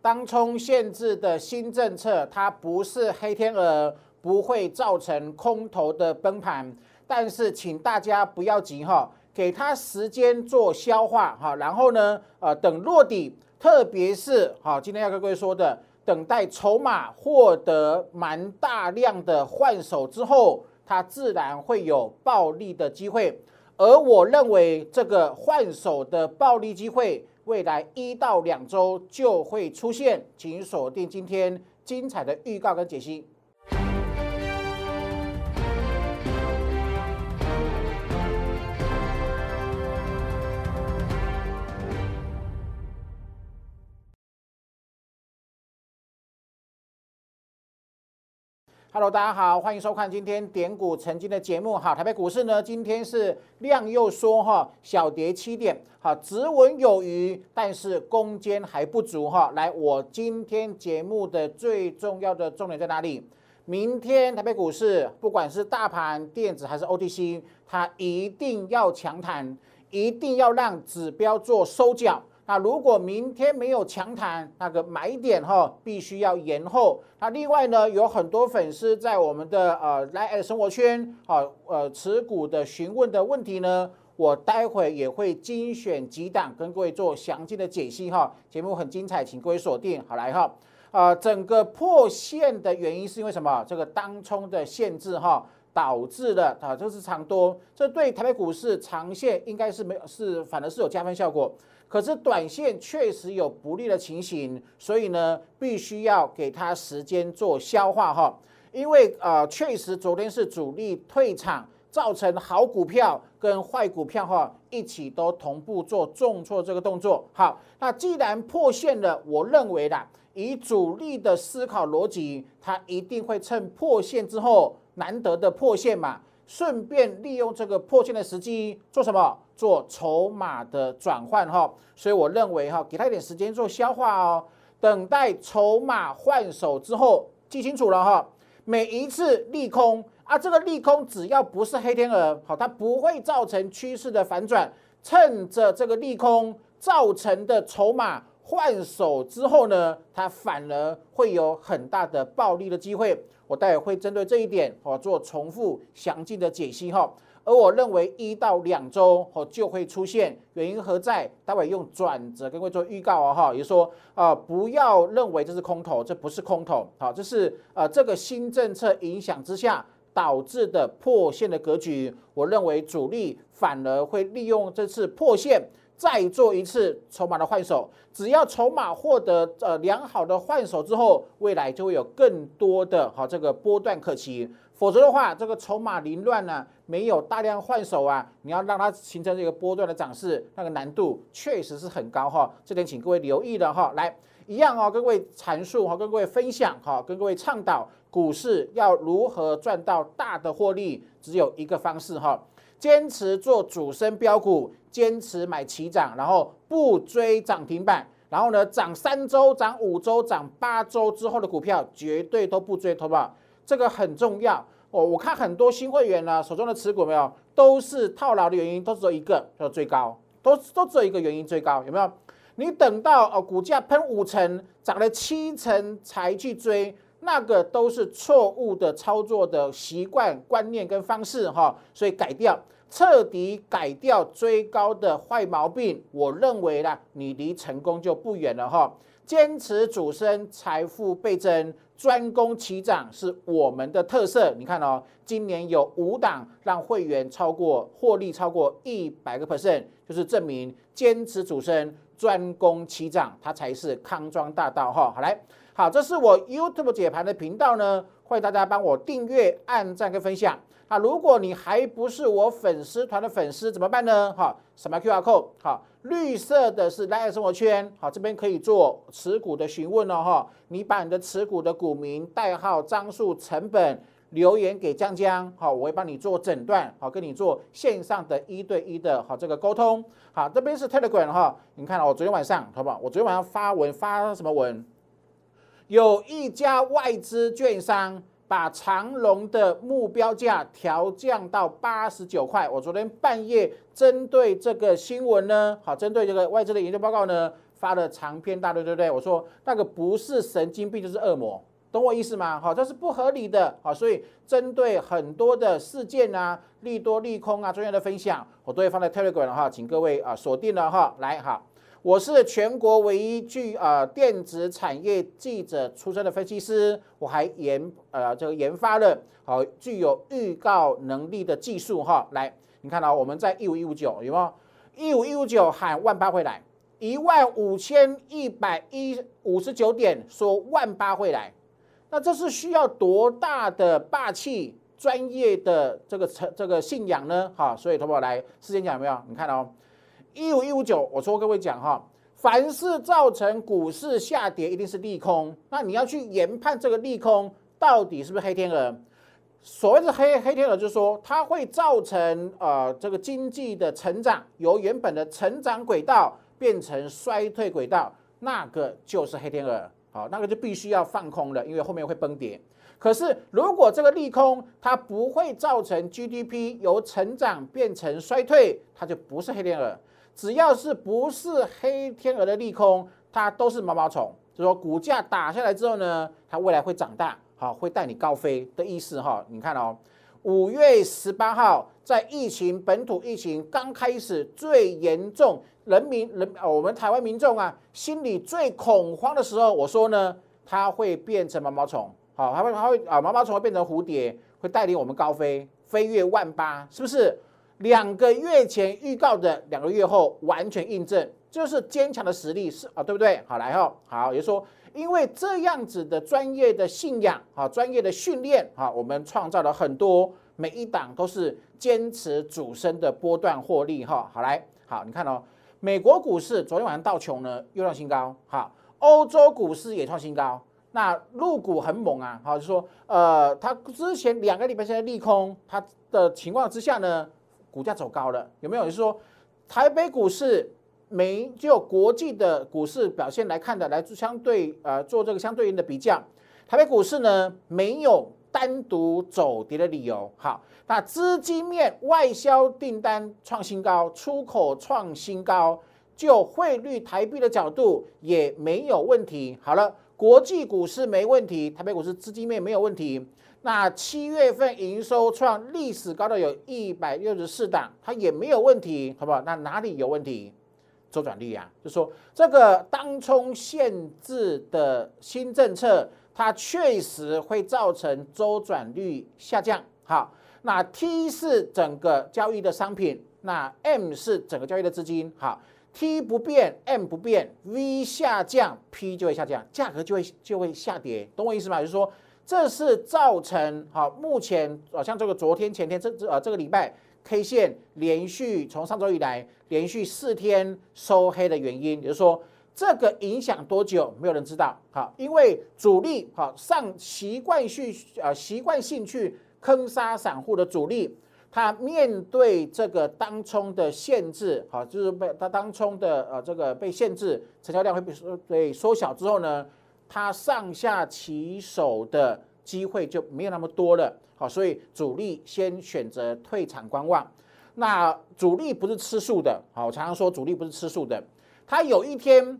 当冲限制的新政策，它不是黑天鹅，不会造成空头的崩盘。但是，请大家不要急哈，给它时间做消化哈。然后呢，呃，等落底，特别是哈，今天要跟各位说的，等待筹码获得蛮大量的换手之后，它自然会有暴利的机会。而我认为这个换手的暴利机会，未来一到两周就会出现，请锁定今天精彩的预告跟解析。Hello，大家好，欢迎收看今天点股曾经的节目。好，台北股市呢，今天是量又缩哈，小跌七点，好，止稳有余，但是攻坚还不足哈。来，我今天节目的最重要的重点在哪里？明天台北股市不管是大盘、电子还是 OTC，它一定要强弹，一定要让指标做收脚。那如果明天没有强弹，那个买点哈，必须要延后。那另外呢，有很多粉丝在我们的呃来生活圈啊，呃持股的询问的问题呢，我待会也会精选几档跟各位做详尽的解析哈。节目很精彩，请各位锁定。好来哈，呃，整个破线的原因是因为什么？这个当冲的限制哈，导致的啊，这是长多，这对台北股市长线应该是没有，是反而是有加分效果。可是短线确实有不利的情形，所以呢，必须要给它时间做消化哈。因为呃，确实昨天是主力退场，造成好股票跟坏股票哈一起都同步做重挫这个动作。好，那既然破线了，我认为啦，以主力的思考逻辑，它一定会趁破线之后难得的破线嘛。顺便利用这个破线的时机做什么？做筹码的转换哈。所以我认为哈，给他一点时间做消化哦。等待筹码换手之后，记清楚了哈。每一次利空啊，这个利空只要不是黑天鹅，好，它不会造成趋势的反转。趁着这个利空造成的筹码换手之后呢，它反而会有很大的暴利的机会。我待会会针对这一点哦做重复详尽的解析哈，而我认为一到两周哦就会出现，原因何在？待会用转折跟各位做预告哦哈，也就是说啊不要认为这是空头，这不是空头，好，这是呃这个新政策影响之下导致的破线的格局，我认为主力反而会利用这次破线。再做一次筹码的换手，只要筹码获得呃良好的换手之后，未来就会有更多的好这个波段可期。否则的话，这个筹码凌乱呢，没有大量换手啊，你要让它形成这个波段的涨势，那个难度确实是很高哈。这点请各位留意了哈。来，一样哦，跟各位阐述哈，跟各位分享哈，跟各位倡导股市要如何赚到大的获利，只有一个方式哈。坚持做主升标股，坚持买齐涨，然后不追涨停板，然后呢涨三周、涨五周、涨八周之后的股票绝对都不追，投保？这个很重要。我我看很多新会员呢手中的持股没有，都是套牢的原因，都只有一个，叫追高，都都只有一个原因追高，有没有？你等到哦股价喷五成、涨了七成才去追。那个都是错误的操作的习惯、观念跟方式哈，所以改掉，彻底改掉追高的坏毛病。我认为呢，你离成功就不远了哈。坚持主升，财富倍增，专攻齐涨是我们的特色。你看哦，今年有五档让会员超过获利超过一百个 percent，就是证明坚持主升，专攻齐涨，它才是康庄大道哈。好来。好，这是我 YouTube 解盘的频道呢，欢迎大家帮我订阅、按赞跟分享。啊，如果你还不是我粉丝团的粉丝，怎么办呢？哈，什么 QR code？好，绿色的是 Live 生活圈。好，这边可以做持股的询问哦。哈，你把你的持股的股名、代号、张数、成本留言给江江。好，我会帮你做诊断。好，跟你做线上的一对一的好这个沟通。好，这边是 Telegram 哈，你看我昨天晚上好不好？我昨天晚上发文发什么文？有一家外资券商把长隆的目标价调降到八十九块。我昨天半夜针对这个新闻呢，好，针对这个外资的研究报告呢，发了长篇大论，对不对？我说那个不是神经病就是恶魔，懂我意思吗？好，这是不合理的，好，所以针对很多的事件啊，利多利空啊，专业的分享，我都会放在 Telegram 哈，请各位啊锁定了哈，来哈。我是全国唯一具呃电子产业记者出身的分析师，我还研呃这个研发了好具有预告能力的技术哈。来，你看到我们在一五一五九有没有？一五一五九喊万八会来，一万五千一百一五十九点说万八会来，那这是需要多大的霸气、专业的这个成这个信仰呢？哈，所以投保来事先讲有没有？你看哦。一五一五九，我说各位讲哈，凡是造成股市下跌，一定是利空。那你要去研判这个利空到底是不是黑天鹅？所谓的黑黑天鹅，就是说它会造成呃这个经济的成长由原本的成长轨道变成衰退轨道，那个就是黑天鹅。好，那个就必须要放空了，因为后面会崩跌。可是如果这个利空它不会造成 GDP 由成长变成衰退，它就不是黑天鹅。只要是不是黑天鹅的利空，它都是毛毛虫。就说股价打下来之后呢，它未来会长大，好，会带你高飞的意思哈。你看哦，五月十八号在疫情本土疫情刚开始最严重，人民人我们台湾民众啊心里最恐慌的时候，我说呢，它会变成毛毛虫，好，它会它会啊毛毛虫会变成蝴蝶，会带领我们高飞，飞越万八，是不是？两个月前预告的，两个月后完全印证，就是坚强的实力是啊，对不对？好来哈，好，也就是说，因为这样子的专业的信仰，好，专业的训练，好，我们创造了很多，每一档都是坚持主升的波段获利哈。好来，好，你看哦，美国股市昨天晚上道琼呢又创新高，好，欧洲股市也创新高，那陆股很猛啊，好，就说呃，它之前两个礼拜前的利空，它的情况之下呢。股价走高了，有没有？就是说，台北股市没就国际的股市表现来看的，来相对呃做这个相对应的比较，台北股市呢没有单独走跌的理由。好，那资金面外销订单创新高，出口创新高，就汇率台币的角度也没有问题。好了，国际股市没问题，台北股市资金面没有问题。那七月份营收创历史高的有一百六十四档，它也没有问题，好不好？那哪里有问题？周转率啊，就说这个当冲限制的新政策，它确实会造成周转率下降。好，那 T 是整个交易的商品，那 M 是整个交易的资金。好，T 不变，M 不变，V 下降，P 就会下降，价格就会就会下跌，懂我意思吗？就是说。这是造成好，目前啊，像这个昨天、前天这这啊这个礼拜 K 线连续从上周以来连续四天收黑的原因，也就是说，这个影响多久，没有人知道。好，因为主力好上习惯性啊习惯性去坑杀散户的主力，他面对这个当冲的限制，好，就是被他当冲的呃这个被限制，成交量会被缩被缩小之后呢？它上下起手的机会就没有那么多了，好，所以主力先选择退场观望。那主力不是吃素的，好，常常说主力不是吃素的，他有一天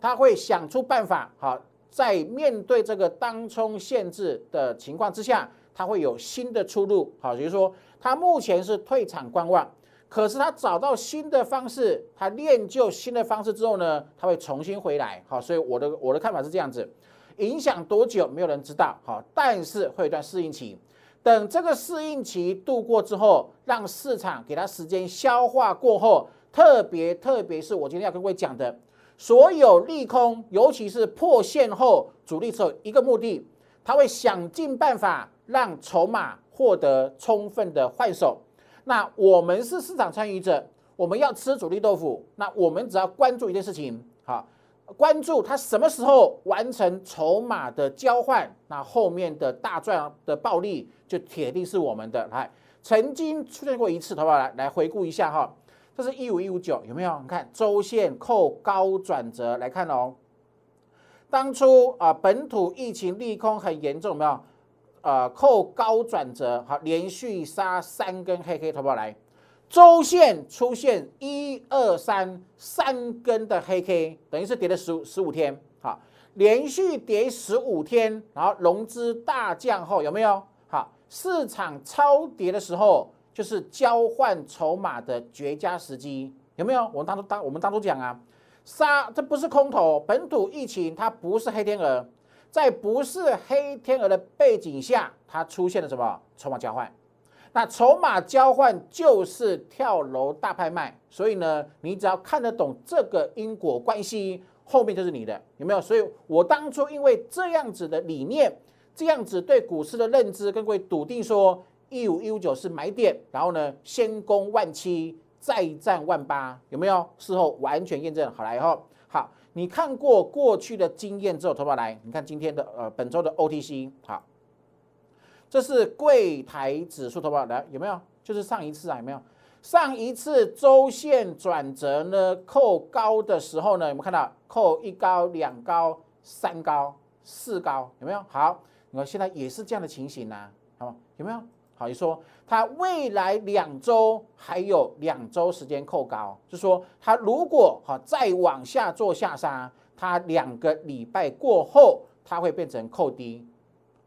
他会想出办法，好，在面对这个当冲限制的情况之下，他会有新的出路，好，比如说他目前是退场观望。可是他找到新的方式，他练就新的方式之后呢，他会重新回来。好，所以我的我的看法是这样子，影响多久没有人知道。好，但是会有一段适应期，等这个适应期度过之后，让市场给他时间消化过后，特别特别是我今天要跟各位讲的，所有利空，尤其是破线后主力只有一个目的，他会想尽办法让筹码获得充分的换手。那我们是市场参与者，我们要吃主力豆腐。那我们只要关注一件事情，好，关注它什么时候完成筹码的交换，那后面的大赚的暴利就铁定是我们的。来，曾经出现过一次，好不好？来来回顾一下哈，这是一五一五九，有没有？你看周线扣高转折来看哦。当初啊，本土疫情利空很严重，有没有？呃，扣高转折，好，连续杀三根黑黑头发来，周线出现一二三三根的黑 K，等于是跌了十五十五天，好，连续跌十五天，然后融资大降后有没有？好，市场超跌的时候，就是交换筹码的绝佳时机，有没有？我们当初当我们当初讲啊，杀这不是空头，本土疫情它不是黑天鹅，在不是黑天鹅的背景下，它出现了什么筹码交换？那筹码交换就是跳楼大拍卖，所以呢，你只要看得懂这个因果关系，后面就是你的，有没有？所以我当初因为这样子的理念，这样子对股市的认知，跟各位笃定说一五一五九是买点，然后呢，先攻万七，再战万八，有没有？事后完全验证好来以后，你看过过去的经验之后，投保来，你看今天的呃本周的 OTC，好。这是柜台指数，投保来有没有？就是上一次啊，有没有？上一次周线转折呢，扣高的时候呢，有没有看到扣一高、两高、三高、四高？有没有？好，你看现在也是这样的情形呐，好，有没有？好，你说它未来两周还有两周时间扣高，就说它如果好再往下做下杀，它两个礼拜过后，它会变成扣低，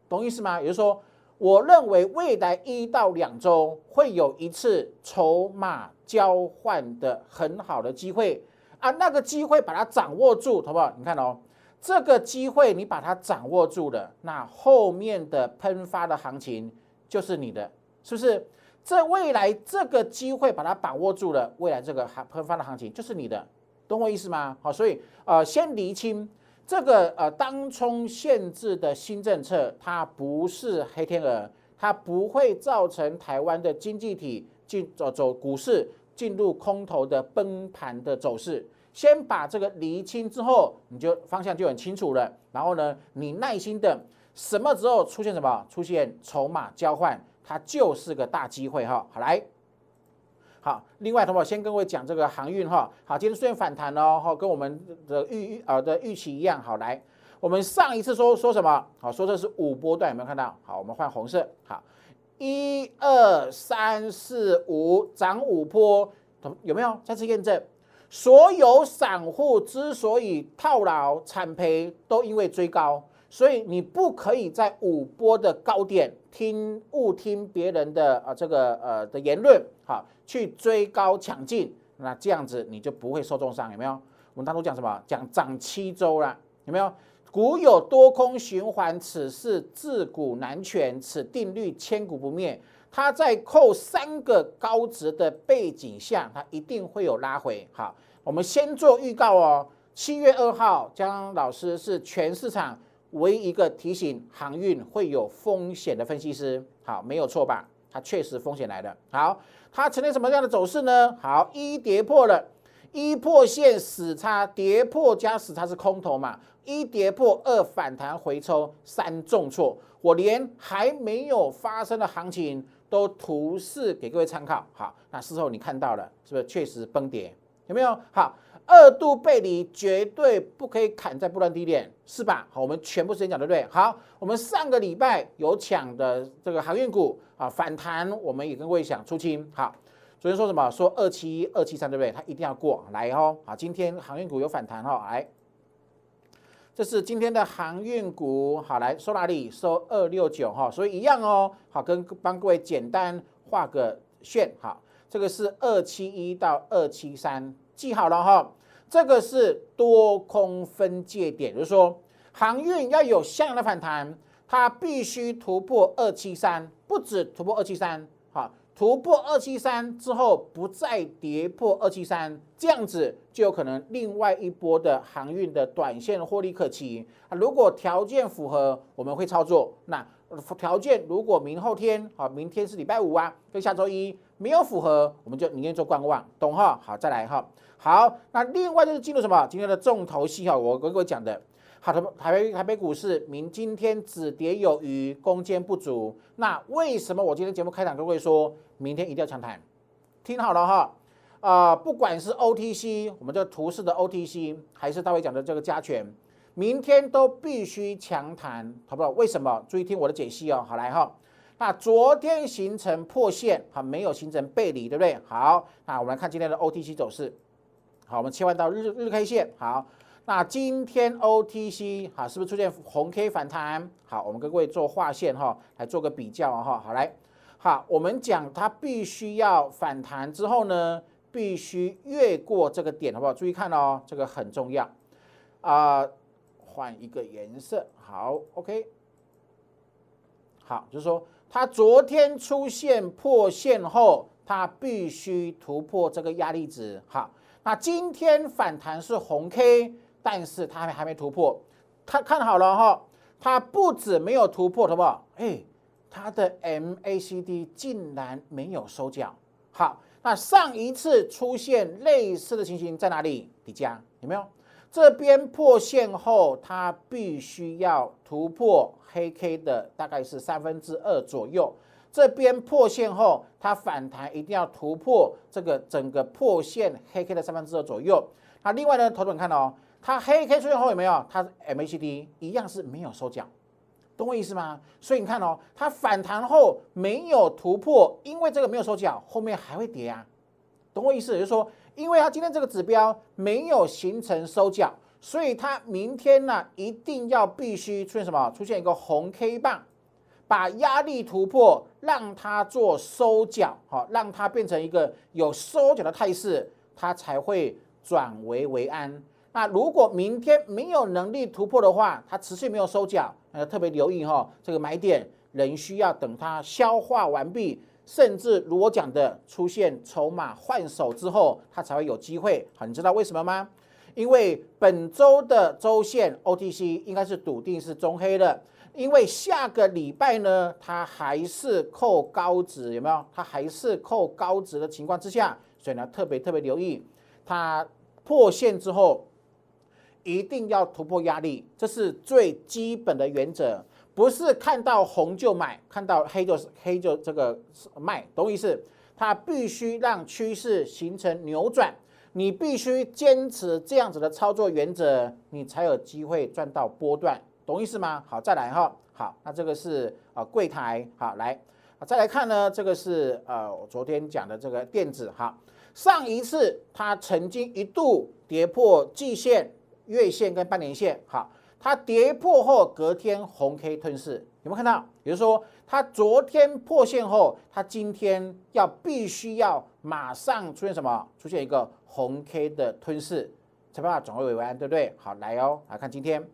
懂意思吗？也就是说。我认为未来一到两周会有一次筹码交换的很好的机会啊，那个机会把它掌握住，好不好？你看哦，这个机会你把它掌握住了，那后面的喷发的行情就是你的，是不是？这未来这个机会把它把握住了，未来这个行喷发的行情就是你的，懂我意思吗？好，所以呃，先厘清。这个呃，当冲限制的新政策，它不是黑天鹅，它不会造成台湾的经济体进走走股市进入空头的崩盘的走势。先把这个厘清之后，你就方向就很清楚了。然后呢，你耐心的，什么时候出现什么，出现筹码交换，它就是个大机会哈。好来。好，另外，同学先跟我讲这个航运哈。好，今天虽然反弹哦，哈，跟我们的预预呃的预期一样。好，来，我们上一次说说什么？好，说这是五波段，有没有看到？好，我们换红色。好，一二三四五，涨五波，有没有？再次验证，所有散户之所以套牢惨赔，都因为追高。所以你不可以在五波的高点听误听别人的啊这个呃的言论，好去追高抢进，那这样子你就不会受重伤，有没有？我们当初讲什么？讲涨七周了，有没有？股有多空循环，此事自古难全，此定律千古不灭。它在扣三个高值的背景下，它一定会有拉回。好，我们先做预告哦。七月二号，江老师是全市场。唯一一个提醒航运会有风险的分析师，好，没有错吧？它确实风险来的。好，它呈现什么样的走势呢？好，一跌破了，一破线死叉，跌破加死叉是空头嘛？一跌破，二反弹回抽，三重挫。我连还没有发生的行情都图示给各位参考。好，那事后你看到了，是不是确实崩跌？有没有？好。二度背离绝对不可以砍在不断低点，是吧？好，我们全部时间讲对不对？好，我们上个礼拜有抢的这个航运股啊，反弹我们也跟各位讲出清。好，昨天说什么？说二七一二七三对不对？它一定要过来哦。好，今天航运股有反弹哦，来，这是今天的航运股。好，来收哪里？收二六九哈，所以一样哦。好，跟帮各位简单画个线。好，这个是二七一到二七三。记好了哈，这个是多空分界点，就是说航运要有相应的反弹，它必须突破二七三，不止突破二七三，好，突破二七三之后不再跌破二七三，这样子就有可能另外一波的航运的短线获利可期。如果条件符合，我们会操作。那条件如果明后天，好，明天是礼拜五啊，跟下周一。没有符合，我们就明天做观望，懂哈？好，再来哈。好，那另外就是进入什么？今天的重头戏哈，我跟各位讲的，好的，台北台北股市明今天止跌有余，攻坚不足。那为什么我今天节目开场跟各位说，明天一定要强弹？听好了哈，啊，不管是 OTC，我们这图示的 OTC，还是大卫讲的这个加权，明天都必须强弹，好不好？为什么？注意听我的解析哦。好来哈。那昨天形成破线，好，没有形成背离，对不对？好，那我们来看今天的 OTC 走势。好，我们切换到日日 K 线。好，那今天 OTC 好，是不是出现红 K 反弹？好，我们跟各位做画线哈，来做个比较哈。好，来，好，我们讲它必须要反弹之后呢，必须越过这个点，好不好？注意看哦，这个很重要啊。换一个颜色，好，OK。好，就是说。它昨天出现破线后，它必须突破这个压力值。好，那今天反弹是红 K，但是它还还没突破。它看好了哈，它不止没有突破，好不好？哎，它的 MACD 竟然没有收脚。好，那上一次出现类似的情形在哪里？底价有没有？这边破线后，它必须要突破黑 K 的大概是三分之二左右。这边破线后，它反弹一定要突破这个整个破线黑 K 的三分之二左右。那另外呢，投资者看哦，它黑 K 出现后有没有？它 MACD 一样是没有收脚，懂我意思吗？所以你看哦，它反弹后没有突破，因为这个没有收脚，后面还会跌啊，懂我意思？也就是说。因为它今天这个指标没有形成收脚，所以它明天呢一定要必须出现什么？出现一个红 K 棒，把压力突破，让它做收脚，好，让它变成一个有收脚的态势，它才会转危为安。那如果明天没有能力突破的话，它持续没有收脚，要特别留意哈，这个买点仍需要等它消化完毕。甚至如我讲的，出现筹码换手之后，它才会有机会。好，你知道为什么吗？因为本周的周线 OTC 应该是笃定是中黑的，因为下个礼拜呢，它还是扣高值，有没有？它还是扣高值的情况之下，所以呢，特别特别留意，它破线之后一定要突破压力，这是最基本的原则。不是看到红就买，看到黑就是黑就这个卖，懂意思？它必须让趋势形成扭转，你必须坚持这样子的操作原则，你才有机会赚到波段，懂意思吗？好，再来哈，好，那这个是啊柜台，好来，再来看呢，这个是呃我昨天讲的这个电子哈，上一次它曾经一度跌破季线、月线跟半年线，好。它跌破后，隔天红 K 吞噬，有没有看到？比如说，它昨天破线后，它今天要必须要马上出现什么？出现一个红 K 的吞噬，才办法转危为安，对不对？好，来哦，来看今天，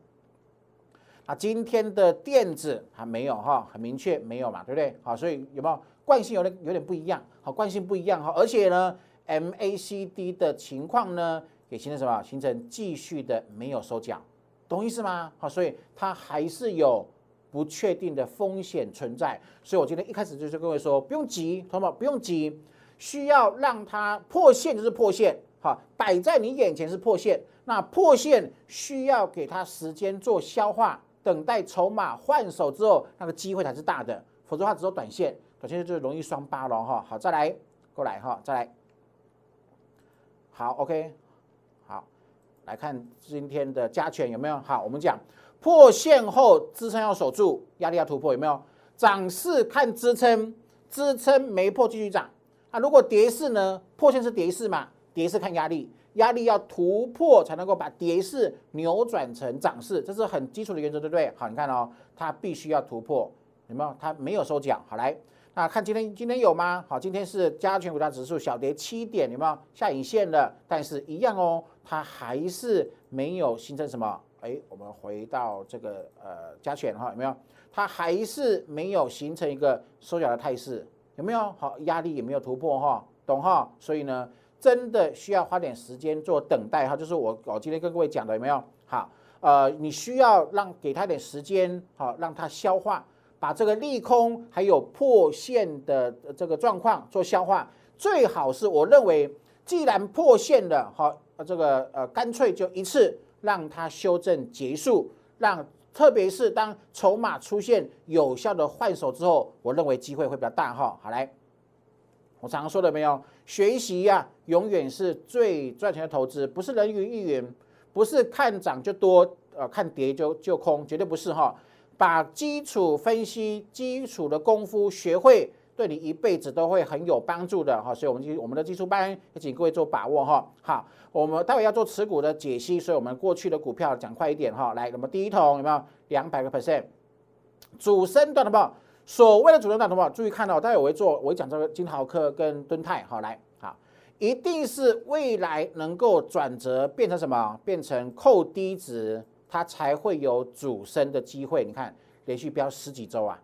啊，今天的电子还没有哈，很明确没有嘛，对不对？好，所以有没有惯性有点有点不一样？好，惯性不一样哈，而且呢，MACD 的情况呢，也形成什么？形成继续的没有收脚。懂意思吗？好，所以它还是有不确定的风险存在。所以我今天一开始就是跟各位说，不用急，同学们不用急，需要让它破线就是破线，好，摆在你眼前是破线。那破线需要给它时间做消化，等待筹码换手之后，那个机会才是大的。否则的话，只有短线，短线就容易双八了哈。好，再来过来哈，再来，好，OK。来看今天的加权有没有好？我们讲破线后支撑要守住，压力要突破，有没有？涨势看支撑，支撑没破继续涨。啊，如果跌势呢？破线是跌势嘛？跌势看压力，压力要突破才能够把跌势扭转成涨势，这是很基础的原则，对不对？好，你看哦，它必须要突破，有没有？它没有收脚。好来。那看今天今天有吗？好，今天是加权股价指数小跌七点，有没有下影线的？但是一样哦，它还是没有形成什么？哎，我们回到这个呃加权哈，有没有？它还是没有形成一个收脚的态势，有没有？好，压力也没有突破哈，懂哈？所以呢，真的需要花点时间做等待哈，就是我我今天跟各位讲的有没有？好，呃，你需要让给他点时间，好，让他消化。把这个利空还有破线的这个状况做消化，最好是我认为，既然破线了，好，这个呃干脆就一次让它修正结束，让特别是当筹码出现有效的换手之后，我认为机会会比较大哈。好来，我常常说的没有，学习呀永远是最赚钱的投资，不是人云亦云，不是看涨就多，呃看跌就就空，绝对不是哈。把基础分析、基础的功夫学会，对你一辈子都会很有帮助的哈。所以，我们我们的基础班也请各位做把握哈。好，我们待会要做持股的解析，所以我们过去的股票讲快一点哈。来，那么第一桶有没有两百个 percent？主升段的不？所谓的主升段的不？注意看到，待会我会做，我会讲这个金豪科跟敦泰。好，来。一定是未来能够转折变成什么？变成扣低值，它才会有主升的机会。你看，连续飙十几周啊，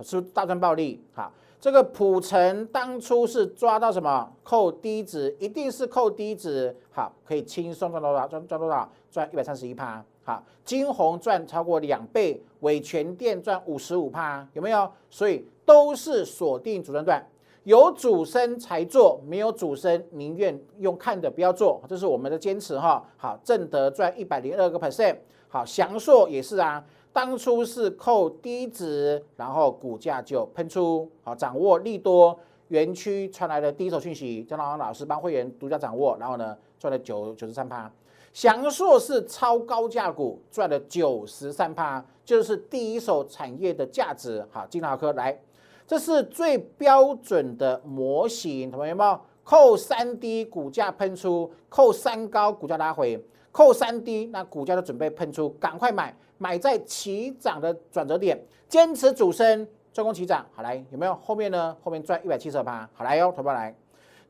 是不是大赚暴利？好，这个普成当初是抓到什么？扣低值，一定是扣低值，好，可以轻松赚多少？赚赚多少？赚一百三十一趴。好，金红赚超过两倍，伟全店赚五十五趴，有没有？所以都是锁定主升段。有主升才做，没有主升宁愿用看的不要做，这是我们的坚持哈。好，正德赚一百零二个 percent，好，祥硕也是啊，当初是扣低值，然后股价就喷出，好，掌握利多园区传来的第一手讯息，张老老师帮会员独家掌握，然后呢赚了九九十三趴，翔硕是超高价股，赚了九十三趴，就是第一手产业的价值，好，金豪科来。这是最标准的模型，同学们？扣三低，股价喷出；扣三高，股价拉回；扣三低，那股价就准备喷出，赶快买，买在起涨的转折点，坚持主升，专攻起涨。好来，有没有？后面呢？后面赚一百七十八。好来哟，投保来，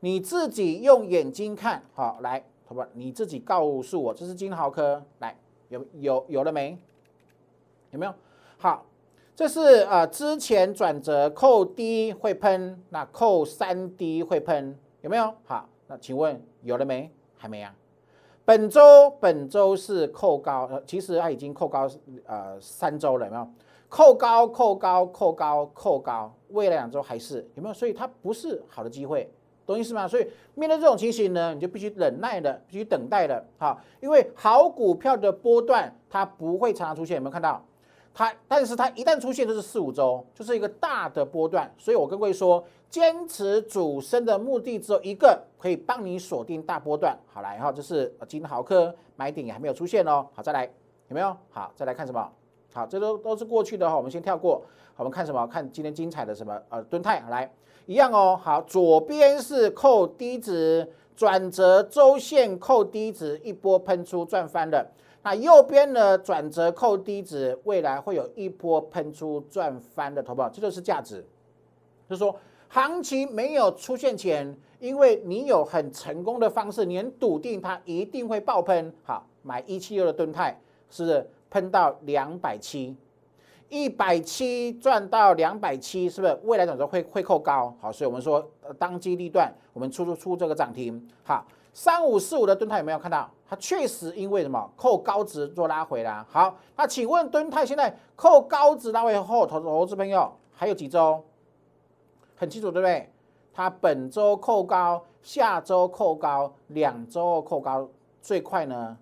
你自己用眼睛看好来，投保你自己告诉我，这是金豪科，来有有有了没？有没有？好。这是呃之前转折扣低会喷，那扣三低会喷，有没有？好，那请问有了没？还没啊。本周本周是扣高，呃，其实它已经扣高呃三周了，有没有？扣高扣高扣高扣高，未来两周还是有没有？所以它不是好的机会，懂意思吗？所以面对这种情形呢，你就必须忍耐的，必须等待的，好，因为好股票的波段它不会常常出现，有没有看到？它，但是它一旦出现就是四五周，就是一个大的波段，所以我跟各位说，坚持主升的目的只有一个，可以帮你锁定大波段。好来哈，这是金豪科买点也还没有出现哦。好，再来有没有？好，再来看什么？好，这都都是过去的哈，我们先跳过。我们看什么？看今天精彩的什么？呃，敦泰来一样哦。好，左边是扣低值转折周线扣低值，一波喷出赚翻了。那右边呢？转折扣低值，未来会有一波喷出赚翻的投保，这就是价值。就是说，行情没有出现前，因为你有很成功的方式，你很笃定它一定会爆喷。好，买一七六的盾泰是喷到两百七，一百七赚到两百七，是不是？未来转折会会扣高。好，所以我们说当机立断，我们出出出这个涨停。好。三五四五的吨泰有没有看到？它确实因为什么扣高值做拉回啦。好，那请问蹲泰现在扣高值拉回后，投投资朋友还有几周？很清楚对不对？它本周扣高，下周扣高，两周扣高，最快呢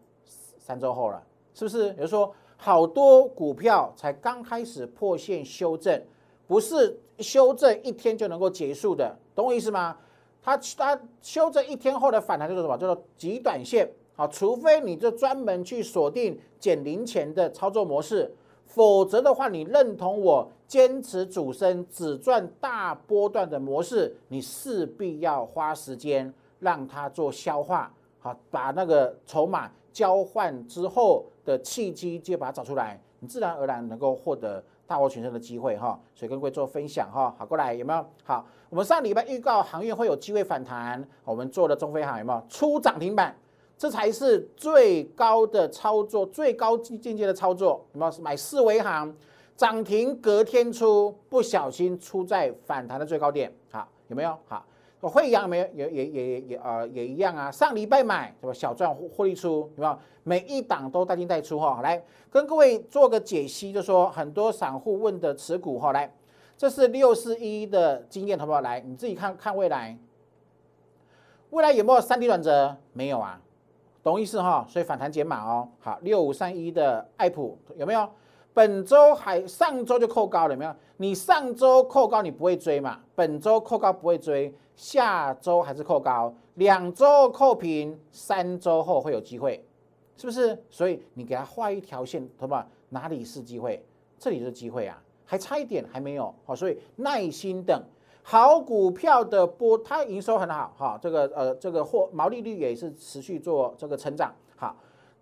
三周后了，是不是？也就是说，好多股票才刚开始破线修正，不是修正一天就能够结束的，懂我意思吗？它它修正一天后的反弹叫做什么？叫做极短线。好，除非你就专门去锁定减零钱的操作模式，否则的话，你认同我坚持主升只赚大波段的模式，你势必要花时间让它做消化，好，把那个筹码交换之后的契机，就把它找出来，你自然而然能够获得。大获全胜的机会哈，所以跟各位做分享哈。好，过来有没有？好，我们上礼拜预告航运会有机会反弹，我们做的中飞航有没有出涨停板？这才是最高的操作，最高境界的操作。有没有买四维行涨停隔天出，不小心出在反弹的最高点？好，有没有？好。我会一样没有也也也也呃也一样啊，上礼拜买是吧？小赚获利出，有没有？每一档都带进带出哈。来跟各位做个解析，就说很多散户问的持股哈，来，这是六四一的经验，好不好？来，你自己看看未来，未来有没有三 D 转折？没有啊，懂意思哈？所以反弹减码哦。好，六五三一的爱普有没有？本周还上周就扣高了，有没有？你上周扣高你不会追嘛？本周扣高不会追。下周还是扣高，两周扣平，三周后会有机会，是不是？所以你给他画一条线，懂吧？哪里是机会？这里是机会啊，还差一点还没有好，所以耐心等。好股票的波，它营收很好哈，这个呃这个货毛利率也是持续做这个成长好，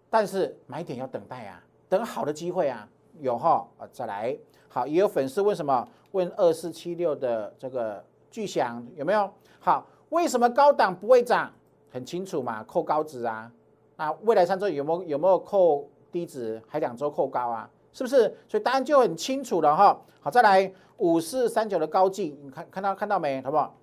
但是买点要等待啊，等好的机会啊，有哈啊再来好，也有粉丝问什么？问二四七六的这个巨响有没有？好，为什么高档不会涨？很清楚嘛，扣高值啊。那未来三周有没有有没有扣低值？还两周扣高啊？是不是？所以答案就很清楚了哈。好，再来五四三九的高进，你看看到看到没？好不好？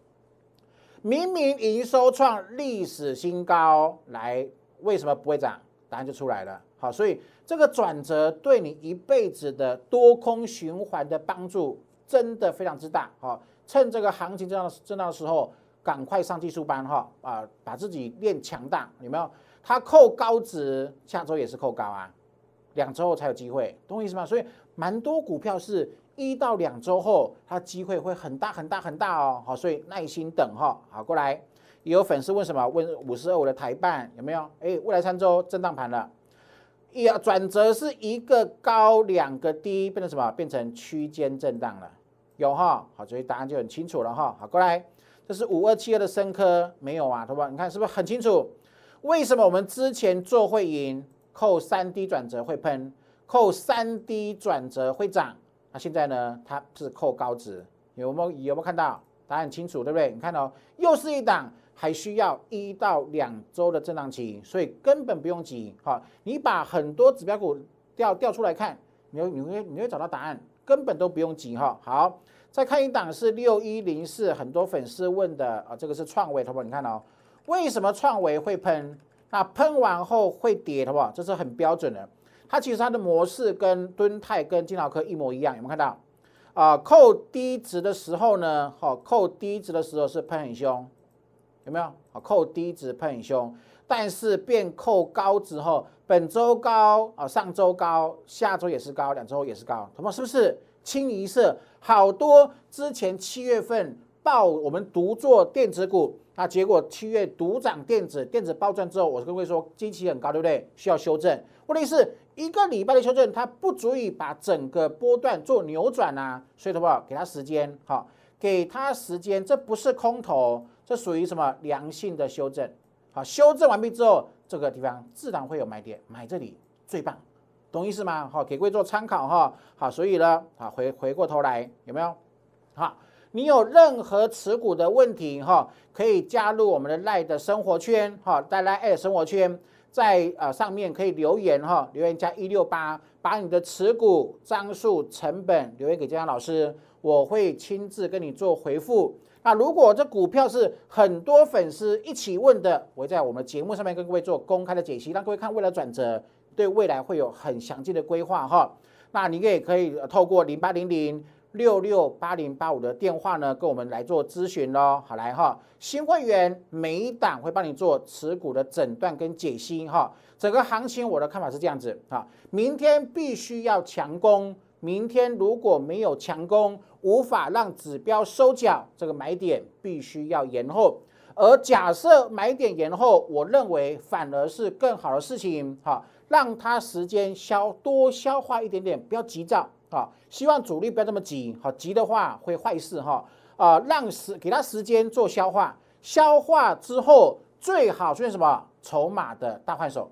明明营收创历史新高，来为什么不会涨？答案就出来了。好，所以这个转折对你一辈子的多空循环的帮助真的非常之大。好，趁这个行情震荡震荡的时候，赶快上技术班哈啊，把自己练强大，有没有？它扣高值，下周也是扣高啊。两周后才有机会，懂我意思吗？所以蛮多股票是一到两周后，它机会会很大很大很大哦。好，所以耐心等哈。好，过来有粉丝问什么？问五十二五的台办有没有？哎，未来三周震荡盘了，要转折是一个高两个低，变成什么？变成区间震荡了，有哈？好，所以答案就很清楚了哈。好，过来，这是五二七二的深科没有啊？对吧？你看是不是很清楚？为什么我们之前做会赢？扣三 D 转折会喷，扣三 D 转折会涨。那现在呢？它是扣高值，有没有有没有看到？答案很清楚，对不对？你看哦又是一档，还需要一到两周的震荡期，所以根本不用急。好，你把很多指标股调调出来看，你会你会你会找到答案，根本都不用急哈。好，再看一档是六一零四，很多粉丝问的啊，这个是创维，好不好？你看哦为什么创维会喷？那喷完后会跌，好不好？这是很标准的。它其实它的模式跟敦泰跟金豪科一模一样，有没有看到？啊，扣低值的时候呢，好，扣低值的时候是喷很凶，有没有？好，扣低值喷很凶，但是变扣高之后，本周高啊，上周高，下周也是高，两周也是高，什么？是不是清一色？好多之前七月份报我们独做电子股。那结果七月独涨电子，电子暴赚之后，我跟各位说，基期很高，对不对？需要修正。问题是一个礼拜的修正，它不足以把整个波段做扭转呐。所以的话，给他时间，好，给他时间，这不是空头，这属于什么良性的修正？好，修正完毕之后，这个地方自然会有买点，买这里最棒，懂意思吗？好，给各位做参考哈。好，所以呢，好回回过头来有没有？好。你有任何持股的问题哈，可以加入我们的赖的生活圈哈，在赖爱生活圈，在呃上面可以留言哈，留言加一六八，把你的持股张数、成本留言给江老师，我会亲自跟你做回复。那如果这股票是很多粉丝一起问的，我会在我们节目上面跟各位做公开的解析，让各位看未来转折，对未来会有很详尽的规划哈。那你也可以透过零八零零。六六八零八五的电话呢，跟我们来做咨询喽。好来哈，新会员每一档会帮你做持股的诊断跟解析哈。整个行情我的看法是这样子啊，明天必须要强攻，明天如果没有强攻，无法让指标收脚，这个买点必须要延后。而假设买点延后，我认为反而是更好的事情哈，让它时间消多消化一点点，不要急躁。啊，希望主力不要这么急，好急的话会坏事哈。啊，让时给他时间做消化，消化之后最好出现什么筹码的大换手，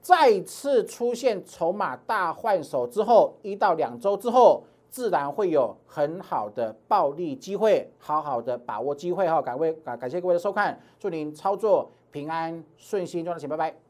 再次出现筹码大换手之后，一到两周之后，自然会有很好的暴利机会，好好的把握机会哈。感位感感谢各位的收看，祝您操作平安顺心，赚到钱，拜拜。